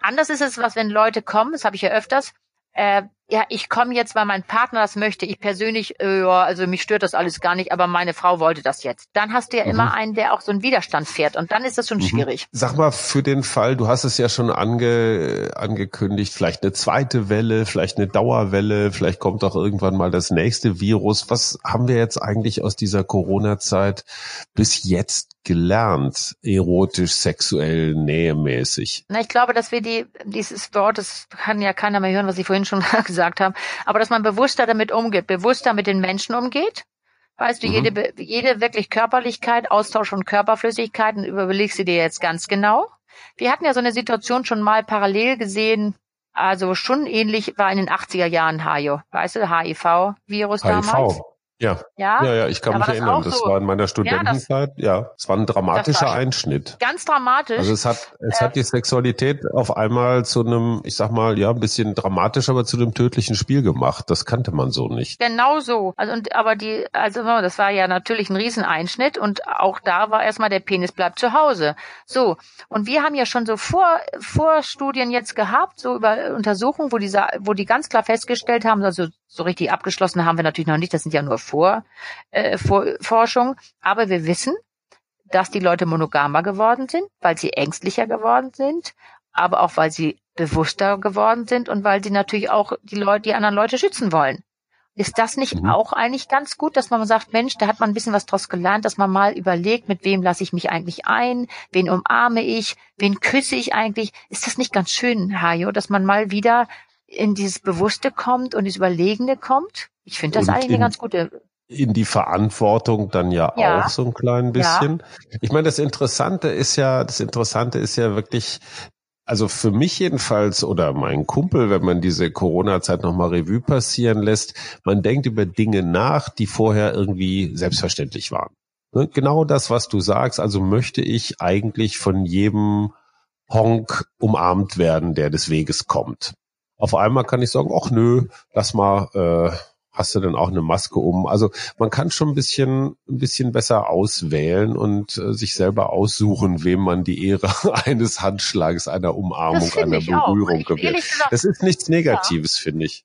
Anders ist es, was wenn Leute kommen, das habe ich ja öfters, äh, ja, ich komme jetzt, weil mein Partner das möchte. Ich persönlich, äh, ja, also mich stört das alles gar nicht, aber meine Frau wollte das jetzt. Dann hast du ja mhm. immer einen, der auch so einen Widerstand fährt und dann ist das schon mhm. schwierig. Sag mal, für den Fall, du hast es ja schon ange, angekündigt, vielleicht eine zweite Welle, vielleicht eine Dauerwelle, vielleicht kommt auch irgendwann mal das nächste Virus. Was haben wir jetzt eigentlich aus dieser Corona-Zeit bis jetzt gelernt, erotisch, sexuell, nähemäßig? Na, ich glaube, dass wir die, dieses Wort, das kann ja keiner mehr hören, was ich vorhin schon gesagt haben, aber dass man bewusster damit umgeht, bewusster mit den Menschen umgeht. Weißt du, mhm. jede, jede wirklich Körperlichkeit, Austausch von Körperflüssigkeiten, überlegst du dir jetzt ganz genau. Wir hatten ja so eine Situation schon mal parallel gesehen, also schon ähnlich war in den 80er Jahren HIV, weißt du, HIV-Virus damals. Ja. ja, ja, ja, ich kann mich erinnern. Das, so, war in meiner Studentenzeit. Ja, das, ja, es war ein dramatischer war Einschnitt. Ganz dramatisch. Also es hat, es äh, hat die Sexualität auf einmal zu einem, ich sag mal, ja, ein bisschen dramatisch, aber zu einem tödlichen Spiel gemacht. Das kannte man so nicht. Genau so. Also und aber die, also das war ja natürlich ein Rieseneinschnitt und auch da war erstmal der Penis bleibt zu Hause. So und wir haben ja schon so vor Vorstudien jetzt gehabt, so über Untersuchungen, wo die, wo die ganz klar festgestellt haben, also so richtig abgeschlossen haben wir natürlich noch nicht. Das sind ja nur Vor, äh, Vor Forschung. Aber wir wissen, dass die Leute monogamer geworden sind, weil sie ängstlicher geworden sind, aber auch weil sie bewusster geworden sind und weil sie natürlich auch die Leute, die anderen Leute schützen wollen. Ist das nicht mhm. auch eigentlich ganz gut, dass man sagt, Mensch, da hat man ein bisschen was draus gelernt, dass man mal überlegt, mit wem lasse ich mich eigentlich ein, wen umarme ich, wen küsse ich eigentlich? Ist das nicht ganz schön, Hajo, dass man mal wieder in dieses Bewusste kommt und ins Überlegene kommt. Ich finde das und eigentlich in, eine ganz gute. In die Verantwortung dann ja, ja. auch so ein klein bisschen. Ja. Ich meine, das Interessante ist ja, das Interessante ist ja wirklich, also für mich jedenfalls oder mein Kumpel, wenn man diese Corona-Zeit nochmal Revue passieren lässt, man denkt über Dinge nach, die vorher irgendwie selbstverständlich waren. Ne, genau das, was du sagst. Also möchte ich eigentlich von jedem Honk umarmt werden, der des Weges kommt. Auf einmal kann ich sagen, ach nö, lass mal, äh, hast du denn auch eine Maske um? Also man kann schon ein bisschen, ein bisschen besser auswählen und äh, sich selber aussuchen, wem man die Ehre eines Handschlags, einer Umarmung, einer Berührung gewährt. Das ist nichts Negatives, ja. finde ich.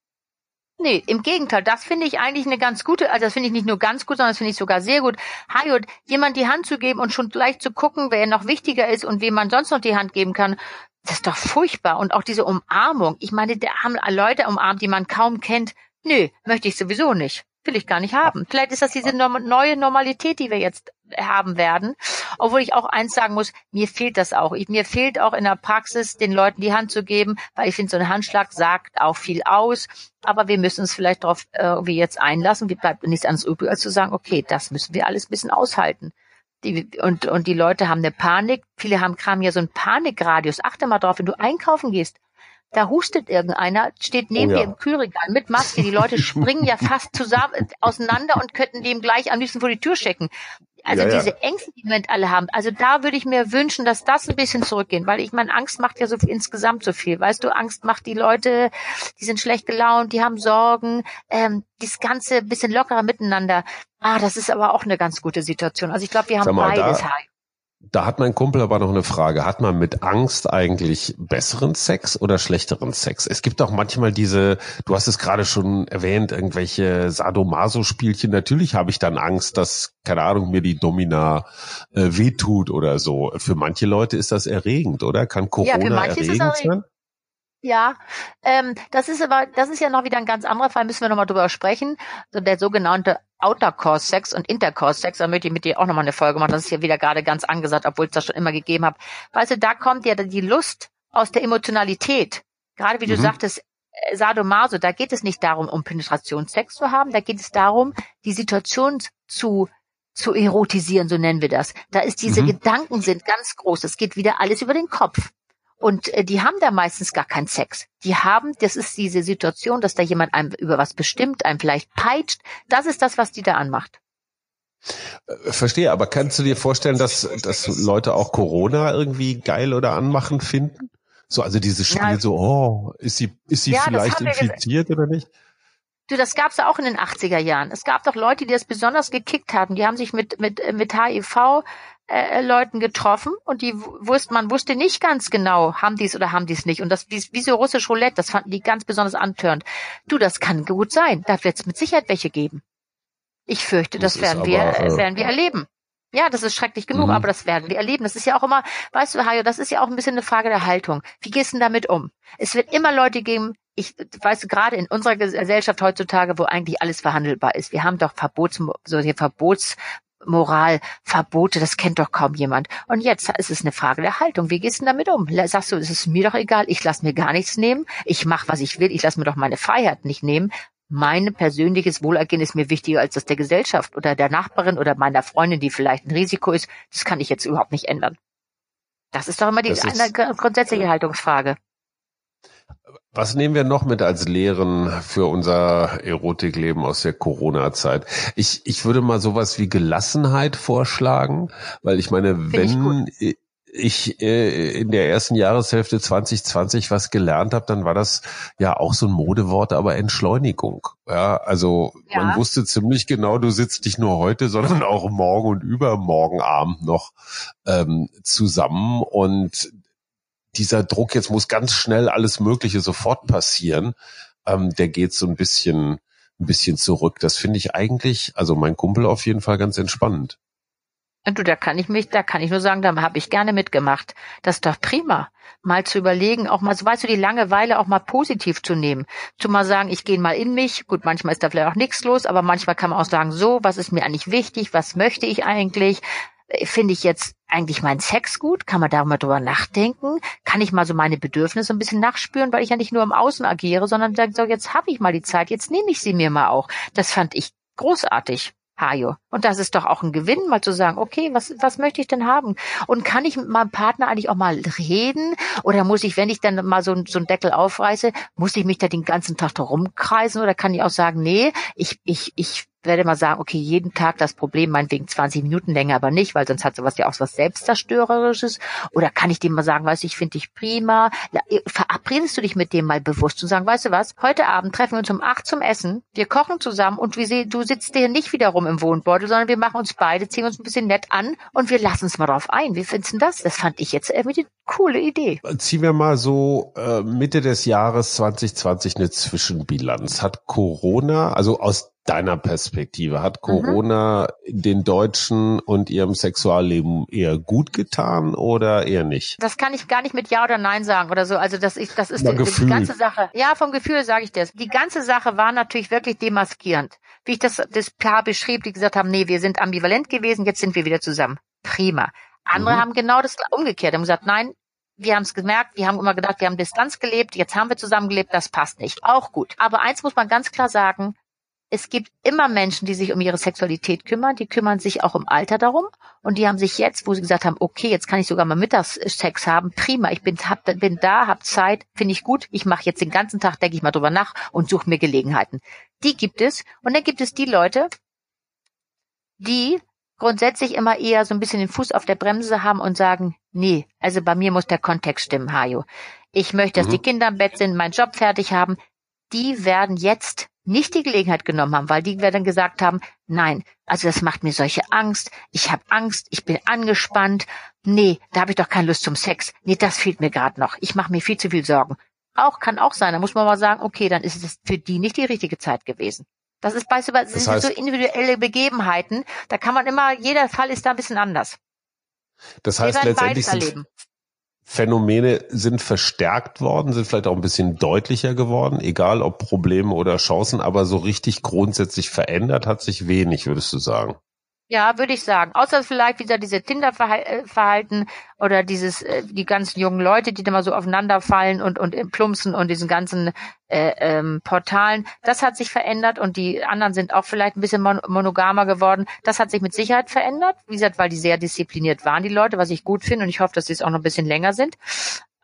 Nee, im Gegenteil, das finde ich eigentlich eine ganz gute, also das finde ich nicht nur ganz gut, sondern das finde ich sogar sehr gut. Hayot, jemand die Hand zu geben und schon gleich zu gucken, wer noch wichtiger ist und wem man sonst noch die Hand geben kann, das ist doch furchtbar. Und auch diese Umarmung. Ich meine, da haben Leute umarmt, die man kaum kennt. Nö, möchte ich sowieso nicht. Will ich gar nicht haben. Vielleicht ist das diese neue Normalität, die wir jetzt haben werden. Obwohl ich auch eins sagen muss, mir fehlt das auch. Ich, mir fehlt auch in der Praxis, den Leuten die Hand zu geben, weil ich finde, so ein Handschlag sagt auch viel aus. Aber wir müssen uns vielleicht darauf äh, irgendwie jetzt einlassen. Wir bleibt nichts anderes übrig, als zu sagen, okay, das müssen wir alles ein bisschen aushalten. Die, und, und die Leute haben eine Panik. Viele haben Kram ja so einen Panikradius. Achte mal drauf, wenn du einkaufen gehst, da hustet irgendeiner, steht neben oh ja. dir im Kühlregal mit Maske. Die Leute springen ja fast zusammen auseinander und könnten dem gleich am liebsten vor die Tür schicken. Also ja, diese ja. Ängste, die wir alle haben, also da würde ich mir wünschen, dass das ein bisschen zurückgehen, weil ich meine, Angst macht ja so insgesamt so viel. Weißt du, Angst macht die Leute, die sind schlecht gelaunt, die haben Sorgen, ähm, das ganze bisschen lockerer miteinander. Ah, das ist aber auch eine ganz gute Situation. Also ich glaube, wir haben mal, beides. Da, da hat mein Kumpel aber noch eine Frage. Hat man mit Angst eigentlich besseren Sex oder schlechteren Sex? Es gibt auch manchmal diese, du hast es gerade schon erwähnt, irgendwelche Sadomaso-Spielchen. Natürlich habe ich dann Angst, dass, keine Ahnung, mir die Domina äh, wehtut oder so. Für manche Leute ist das erregend, oder? Kann Corona ja, erregend sein? Ja, ähm, das ist aber, das ist ja noch wieder ein ganz anderer Fall, müssen wir nochmal drüber sprechen. So der sogenannte Outercourse-Sex und Intercourse-Sex, da möchte ich mit dir auch nochmal eine Folge machen. Das ist ja wieder gerade ganz angesagt, obwohl es das schon immer gegeben habe. Weißt du, da kommt ja die Lust aus der Emotionalität. Gerade wie du mhm. sagtest, äh, Sadomaso, da geht es nicht darum, um Penetrationssex zu haben, da geht es darum, die Situation zu zu erotisieren, so nennen wir das. Da ist diese mhm. Gedanken sind ganz groß. Es geht wieder alles über den Kopf. Und äh, die haben da meistens gar keinen Sex. Die haben, das ist diese Situation, dass da jemand einem über was bestimmt, einem vielleicht peitscht. Das ist das, was die da anmacht. Äh, verstehe, aber kannst du dir vorstellen, dass, dass Leute auch Corona irgendwie geil oder anmachen finden? So, also dieses Spiel ja. so, oh, ist sie, ist sie ja, vielleicht infiziert oder nicht? Du, das gab's ja auch in den 80er Jahren. Es gab doch Leute, die das besonders gekickt haben. Die haben sich mit, mit, mit HIV äh, Leuten getroffen und die wusste, man wusste nicht ganz genau, haben dies oder haben dies nicht. Und das, wie so russisch Roulette, das fanden die ganz besonders antörend. Du, das kann gut sein. Da wird es mit Sicherheit welche geben. Ich fürchte, das, das werden aber, wir, äh, werden wir erleben. Ja, das ist schrecklich genug, mhm. aber das werden wir erleben. Das ist ja auch immer, weißt du, Hajo, das ist ja auch ein bisschen eine Frage der Haltung. Wie gehst du denn damit um? Es wird immer Leute geben, ich weiß gerade in unserer Gesellschaft heutzutage, wo eigentlich alles verhandelbar ist. Wir haben doch Verbots, solche Verbotsmoral, Verbote, das kennt doch kaum jemand. Und jetzt ist es eine Frage der Haltung. Wie gehst du damit um? Sagst du, es ist mir doch egal, ich lasse mir gar nichts nehmen, ich mache, was ich will, ich lasse mir doch meine Freiheit nicht nehmen. Mein persönliches Wohlergehen ist mir wichtiger als das der Gesellschaft oder der Nachbarin oder meiner Freundin, die vielleicht ein Risiko ist. Das kann ich jetzt überhaupt nicht ändern. Das ist doch immer die eine grundsätzliche Haltungsfrage. Was nehmen wir noch mit als Lehren für unser Erotikleben aus der Corona-Zeit? Ich, ich würde mal sowas wie Gelassenheit vorschlagen, weil ich meine, Find wenn ich, ich äh, in der ersten Jahreshälfte 2020 was gelernt habe, dann war das ja auch so ein Modewort, aber Entschleunigung. Ja, also ja. man wusste ziemlich genau, du sitzt nicht nur heute, sondern auch morgen und übermorgen Abend noch ähm, zusammen und dieser Druck, jetzt muss ganz schnell alles Mögliche sofort passieren, ähm, der geht so ein bisschen, ein bisschen zurück. Das finde ich eigentlich, also mein Kumpel auf jeden Fall ganz entspannend. Du, da kann ich mich, da kann ich nur sagen, da habe ich gerne mitgemacht. Das ist doch prima. Mal zu überlegen, auch mal, so weißt du, die Langeweile auch mal positiv zu nehmen. Zu mal sagen, ich gehe mal in mich. Gut, manchmal ist da vielleicht auch nichts los, aber manchmal kann man auch sagen, so, was ist mir eigentlich wichtig? Was möchte ich eigentlich? Finde ich jetzt eigentlich meinen Sex gut? Kann man da mal drüber nachdenken? Kann ich mal so meine Bedürfnisse ein bisschen nachspüren, weil ich ja nicht nur im Außen agiere, sondern sage, so, jetzt habe ich mal die Zeit, jetzt nehme ich sie mir mal auch. Das fand ich großartig. Hajo. Und das ist doch auch ein Gewinn, mal zu sagen, okay, was, was möchte ich denn haben? Und kann ich mit meinem Partner eigentlich auch mal reden? Oder muss ich, wenn ich dann mal so, so einen Deckel aufreiße, muss ich mich da den ganzen Tag rumkreisen? Oder kann ich auch sagen, nee, ich, ich, ich werde mal sagen, okay, jeden Tag das Problem, meinetwegen 20 Minuten länger, aber nicht, weil sonst hat sowas ja auch was Selbstzerstörerisches. Oder kann ich dem mal sagen, weißt du, ich finde dich prima. Verabredest du dich mit dem mal bewusst und sagen, weißt du was, heute Abend treffen wir uns um acht zum Essen, wir kochen zusammen und wir, du sitzt hier nicht wieder rum im Wohnbeutel, sondern wir machen uns beide, ziehen uns ein bisschen nett an und wir lassen uns mal drauf ein. Wie findest du das? Das fand ich jetzt irgendwie eine coole Idee. Ziehen wir mal so äh, Mitte des Jahres 2020 eine Zwischenbilanz. Hat Corona, also aus deiner Perspektive? Hat mhm. Corona mhm. den Deutschen und ihrem Sexualleben eher gut getan oder eher nicht? Das kann ich gar nicht mit Ja oder Nein sagen oder so. Also das, ist das ist die, die, ganze Sache. Ja, vom Gefühl sage ich das. Die ganze Sache war natürlich wirklich demaskierend. Wie ich das, das Paar beschrieb, die gesagt haben, nee, wir sind ambivalent gewesen, jetzt sind wir wieder zusammen. Prima. Andere mhm. haben genau das umgekehrt, haben gesagt, nein, wir haben es gemerkt, wir haben immer gedacht, wir haben Distanz gelebt, jetzt haben wir zusammen gelebt, das passt nicht. Auch gut. Aber eins muss man ganz klar sagen, es gibt immer Menschen, die sich um ihre Sexualität kümmern, die kümmern sich auch im Alter darum und die haben sich jetzt, wo sie gesagt haben, okay, jetzt kann ich sogar mal Mittagssex haben, prima, ich bin, hab, bin da, hab Zeit, finde ich gut, ich mache jetzt den ganzen Tag, denke ich mal drüber nach und suche mir Gelegenheiten. Die gibt es und dann gibt es die Leute, die grundsätzlich immer eher so ein bisschen den Fuß auf der Bremse haben und sagen, nee, also bei mir muss der Kontext stimmen, Hajo. Ich möchte, dass mhm. die Kinder im Bett sind, meinen Job fertig haben. Die werden jetzt nicht die Gelegenheit genommen haben, weil die dann gesagt haben, nein, also das macht mir solche Angst, ich habe Angst, ich bin angespannt, nee, da habe ich doch keine Lust zum Sex, nee, das fehlt mir gerade noch, ich mache mir viel zu viel Sorgen. Auch kann auch sein, da muss man mal sagen, okay, dann ist es für die nicht die richtige Zeit gewesen. Das ist bei das sind heißt, so individuelle Begebenheiten, da kann man immer, jeder Fall ist da ein bisschen anders. Das heißt letztendlich sind, Phänomene sind verstärkt worden, sind vielleicht auch ein bisschen deutlicher geworden, egal ob Probleme oder Chancen, aber so richtig grundsätzlich verändert hat sich wenig, würdest du sagen? Ja, würde ich sagen. Außer vielleicht wieder diese Tinder-Verhalten oder dieses, äh, die ganzen jungen Leute, die da mal so aufeinander fallen und, und plumpsen und diesen ganzen äh, ähm, Portalen. Das hat sich verändert und die anderen sind auch vielleicht ein bisschen mon monogamer geworden. Das hat sich mit Sicherheit verändert. Wie gesagt, weil die sehr diszipliniert waren, die Leute, was ich gut finde und ich hoffe, dass sie es auch noch ein bisschen länger sind.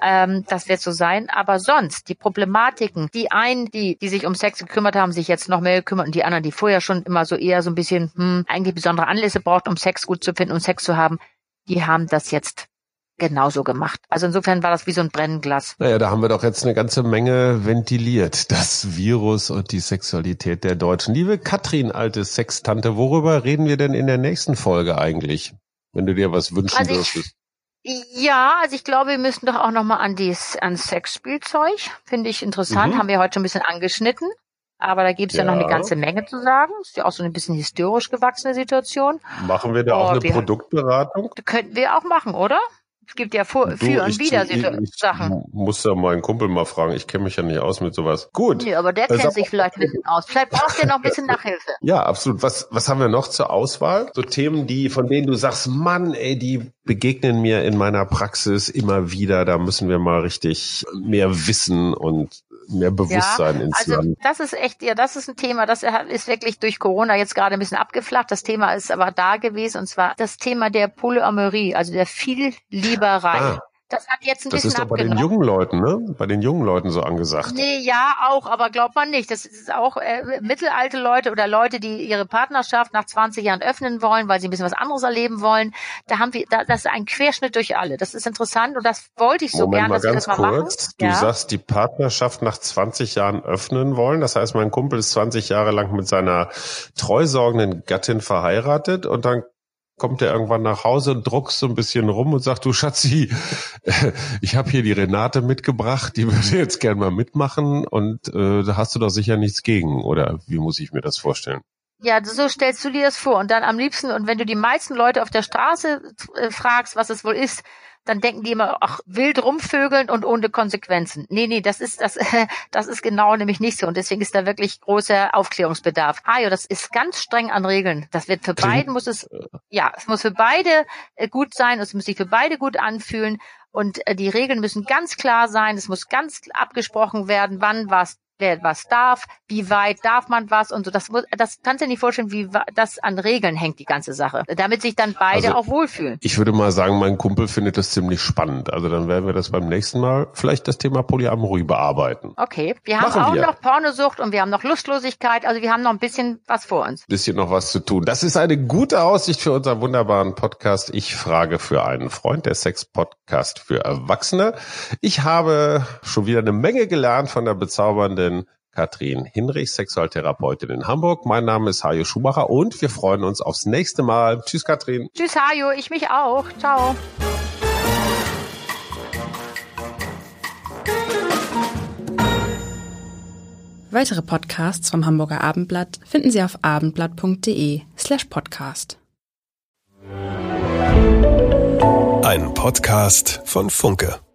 Ähm, das wird so sein. Aber sonst, die Problematiken, die einen, die, die sich um Sex gekümmert haben, sich jetzt noch mehr gekümmert und die anderen, die vorher schon immer so eher so ein bisschen, hm, eigentlich besondere Anlässe braucht, um Sex gut zu finden und um Sex zu haben, die haben das jetzt genauso gemacht. Also insofern war das wie so ein Brennglas. Naja, da haben wir doch jetzt eine ganze Menge ventiliert. Das Virus und die Sexualität der Deutschen. Liebe Katrin, alte Sextante, worüber reden wir denn in der nächsten Folge eigentlich? Wenn du dir was wünschen also dürftest. Ja, also ich glaube, wir müssen doch auch nochmal an dies, an Sexspielzeug. Finde ich interessant. Mhm. Haben wir heute schon ein bisschen angeschnitten. Aber da gibt es ja. ja. noch eine ganze Menge zu sagen. Ist ja auch so eine bisschen historisch gewachsene Situation. Machen wir da oh, auch eine Produktberatung? Könnten wir auch machen, oder? Es gibt ja vor, du, für und wieder ich, Sachen. Ich muss ja meinen Kumpel mal fragen. Ich kenne mich ja nicht aus mit sowas. Gut. Nee, aber der also, kennt sich vielleicht ein bisschen aus. Vielleicht brauchst du ja noch ein bisschen Nachhilfe. Ja, absolut. Was, was haben wir noch zur Auswahl? So Themen, die, von denen du sagst, Mann, ey, die begegnen mir in meiner Praxis immer wieder. Da müssen wir mal richtig mehr wissen und mehr Bewusstsein ja, ins also Land. Das ist echt, ja, das ist ein Thema, das ist wirklich durch Corona jetzt gerade ein bisschen abgeflacht. Das Thema ist aber da gewesen und zwar das Thema der Polyamorie, also der Viellieberei. Ah. Das hat jetzt ein das bisschen ist doch bei den jungen Leuten, ne? Bei den jungen Leuten so angesagt. Nee, ja, auch, aber glaubt man nicht. Das ist auch äh, mittelalte Leute oder Leute, die ihre Partnerschaft nach 20 Jahren öffnen wollen, weil sie ein bisschen was anderes erleben wollen. Da haben wir, da, das ist ein Querschnitt durch alle. Das ist interessant und das wollte ich so Moment gern, dass wir das mal kurz. machen. Du ja? sagst, die Partnerschaft nach 20 Jahren öffnen wollen. Das heißt, mein Kumpel ist 20 Jahre lang mit seiner treusorgenden Gattin verheiratet und dann kommt er irgendwann nach Hause und druckst so ein bisschen rum und sagt, du Schatzi, ich habe hier die Renate mitgebracht, die würde jetzt gern mal mitmachen und äh, da hast du doch sicher nichts gegen, oder wie muss ich mir das vorstellen? Ja, so stellst du dir das vor. Und dann am liebsten, und wenn du die meisten Leute auf der Straße äh, fragst, was es wohl ist, dann denken die immer, ach, wild rumvögeln und ohne Konsequenzen. Nee, nee, das ist, das, das ist genau nämlich nicht so. Und deswegen ist da wirklich großer Aufklärungsbedarf. Hajo, das ist ganz streng an Regeln. Das wird für beide muss es, ja, es muss für beide äh, gut sein, es muss sich für beide gut anfühlen. Und äh, die Regeln müssen ganz klar sein. Es muss ganz abgesprochen werden, wann was wer was darf, wie weit darf man was und so. Das, das kannst du dir nicht vorstellen, wie das an Regeln hängt, die ganze Sache. Damit sich dann beide also, auch wohlfühlen. Ich würde mal sagen, mein Kumpel findet das ziemlich spannend. Also dann werden wir das beim nächsten Mal vielleicht das Thema Polyamorie bearbeiten. Okay. Wir haben Machen auch wir. noch Pornosucht und wir haben noch Lustlosigkeit. Also wir haben noch ein bisschen was vor uns. Bisschen noch was zu tun. Das ist eine gute Aussicht für unseren wunderbaren Podcast. Ich frage für einen Freund, der Sex-Podcast für Erwachsene. Ich habe schon wieder eine Menge gelernt von der bezaubernden Katrin Hinrich, Sexualtherapeutin in Hamburg. Mein Name ist Hajo Schumacher und wir freuen uns aufs nächste Mal. Tschüss, Katrin. Tschüss, Hajo. Ich mich auch. Ciao. Weitere Podcasts vom Hamburger Abendblatt finden Sie auf abendblatt.de slash podcast. Ein Podcast von Funke.